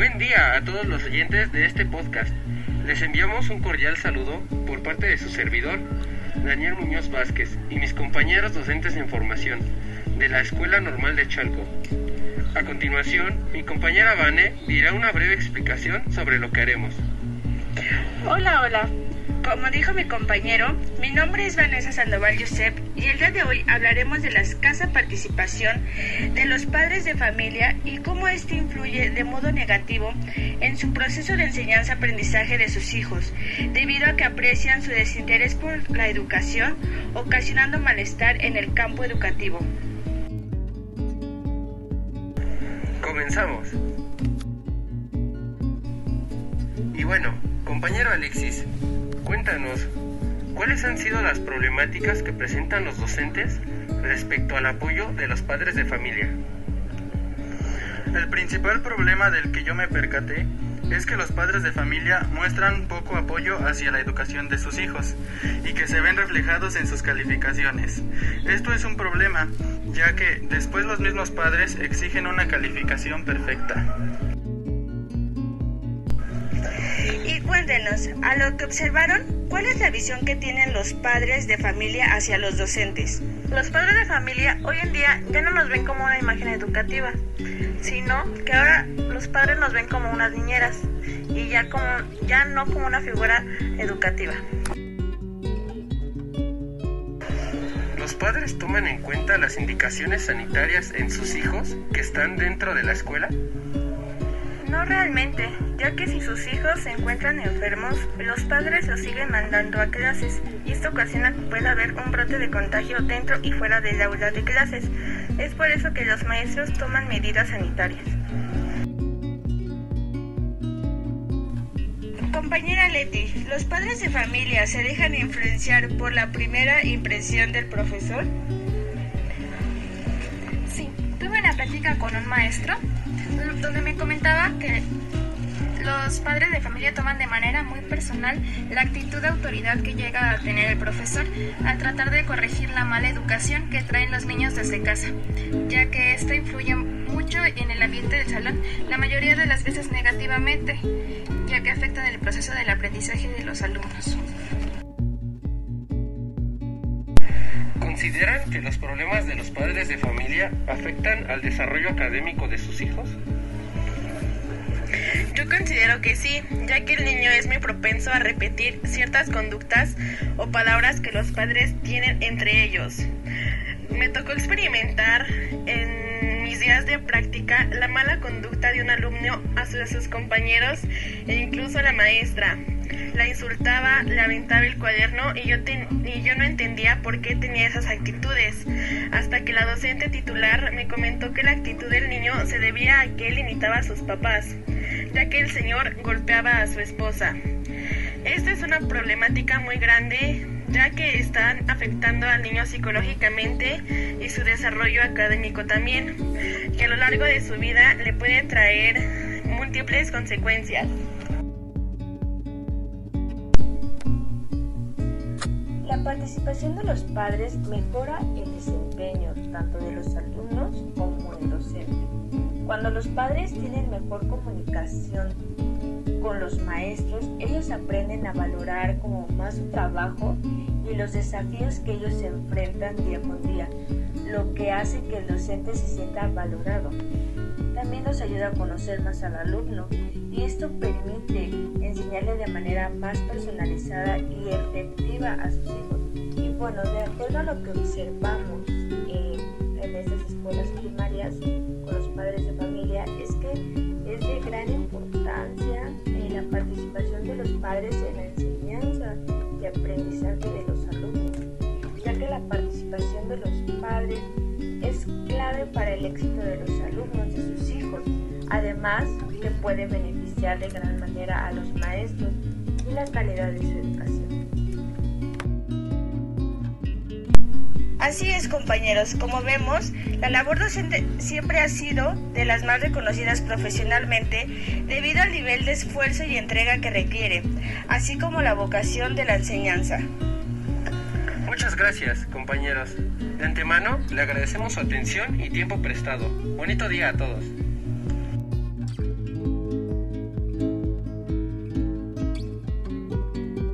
Buen día a todos los oyentes de este podcast. Les enviamos un cordial saludo por parte de su servidor, Daniel Muñoz Vázquez, y mis compañeros docentes en formación de la Escuela Normal de Chalco. A continuación, mi compañera Vane dirá una breve explicación sobre lo que haremos. Hola, hola. Como dijo mi compañero, mi nombre es Vanessa Sandoval Yusef y el día de hoy hablaremos de la escasa participación de los padres de familia y cómo este influye de modo negativo en su proceso de enseñanza-aprendizaje de sus hijos, debido a que aprecian su desinterés por la educación, ocasionando malestar en el campo educativo. Comenzamos. Y bueno, compañero Alexis, Cuéntanos, ¿cuáles han sido las problemáticas que presentan los docentes respecto al apoyo de los padres de familia? El principal problema del que yo me percaté es que los padres de familia muestran poco apoyo hacia la educación de sus hijos y que se ven reflejados en sus calificaciones. Esto es un problema, ya que después los mismos padres exigen una calificación perfecta. Cuéntenos, a lo que observaron, ¿cuál es la visión que tienen los padres de familia hacia los docentes? Los padres de familia hoy en día ya no nos ven como una imagen educativa, sino que ahora los padres nos ven como unas niñeras y ya, como, ya no como una figura educativa. ¿Los padres toman en cuenta las indicaciones sanitarias en sus hijos que están dentro de la escuela? No realmente, ya que si sus hijos se encuentran enfermos, los padres los siguen mandando a clases y esto ocasiona que pueda haber un brote de contagio dentro y fuera del aula de clases. Es por eso que los maestros toman medidas sanitarias. Compañera Leti, ¿los padres de familia se dejan influenciar por la primera impresión del profesor? Sí, tuve una plática con un maestro donde me comentaba que los padres de familia toman de manera muy personal la actitud de autoridad que llega a tener el profesor al tratar de corregir la mala educación que traen los niños desde casa, ya que esto influye mucho en el ambiente del salón, la mayoría de las veces negativamente, ya que afectan el proceso del aprendizaje de los alumnos. ¿Consideran que los problemas de los padres de familia afectan al desarrollo académico de sus hijos? Yo considero que sí, ya que el niño es muy propenso a repetir ciertas conductas o palabras que los padres tienen entre ellos. Me tocó experimentar en mis días de práctica la mala conducta de un alumno a sus, compañeros e incluso a la maestra la insultaba, le aventaba el cuaderno y yo, y yo no entendía por qué tenía esas actitudes, hasta que la docente titular me comentó que la actitud del niño se debía a que él imitaba a sus papás, ya que el señor golpeaba a su esposa. Esta es una problemática muy grande, ya que están afectando al niño psicológicamente y su desarrollo académico también, que a lo largo de su vida le puede traer múltiples consecuencias. La participación de los padres mejora el desempeño tanto de los alumnos como del docente. Cuando los padres tienen mejor comunicación con los maestros, ellos aprenden a valorar como más su trabajo y los desafíos que ellos se enfrentan día con día, lo que hace que el docente se sienta valorado. También nos ayuda a conocer más al alumno y esto permite enseñarle de manera más personalizada y efectiva a sus hijos. Y bueno, de acuerdo a lo que observamos eh, en estas escuelas primarias con los padres de familia, es que es de gran importancia en la participación de los padres en la enseñanza y aprendizaje de los alumnos, ya que la participación de los padres es clave para el éxito de los alumnos, además que puede beneficiar de gran manera a los maestros y la calidad de su educación. Así es, compañeros. Como vemos, la labor docente siempre ha sido de las más reconocidas profesionalmente debido al nivel de esfuerzo y entrega que requiere, así como la vocación de la enseñanza. Muchas gracias, compañeros. De antemano, le agradecemos su atención y tiempo prestado. Bonito día a todos.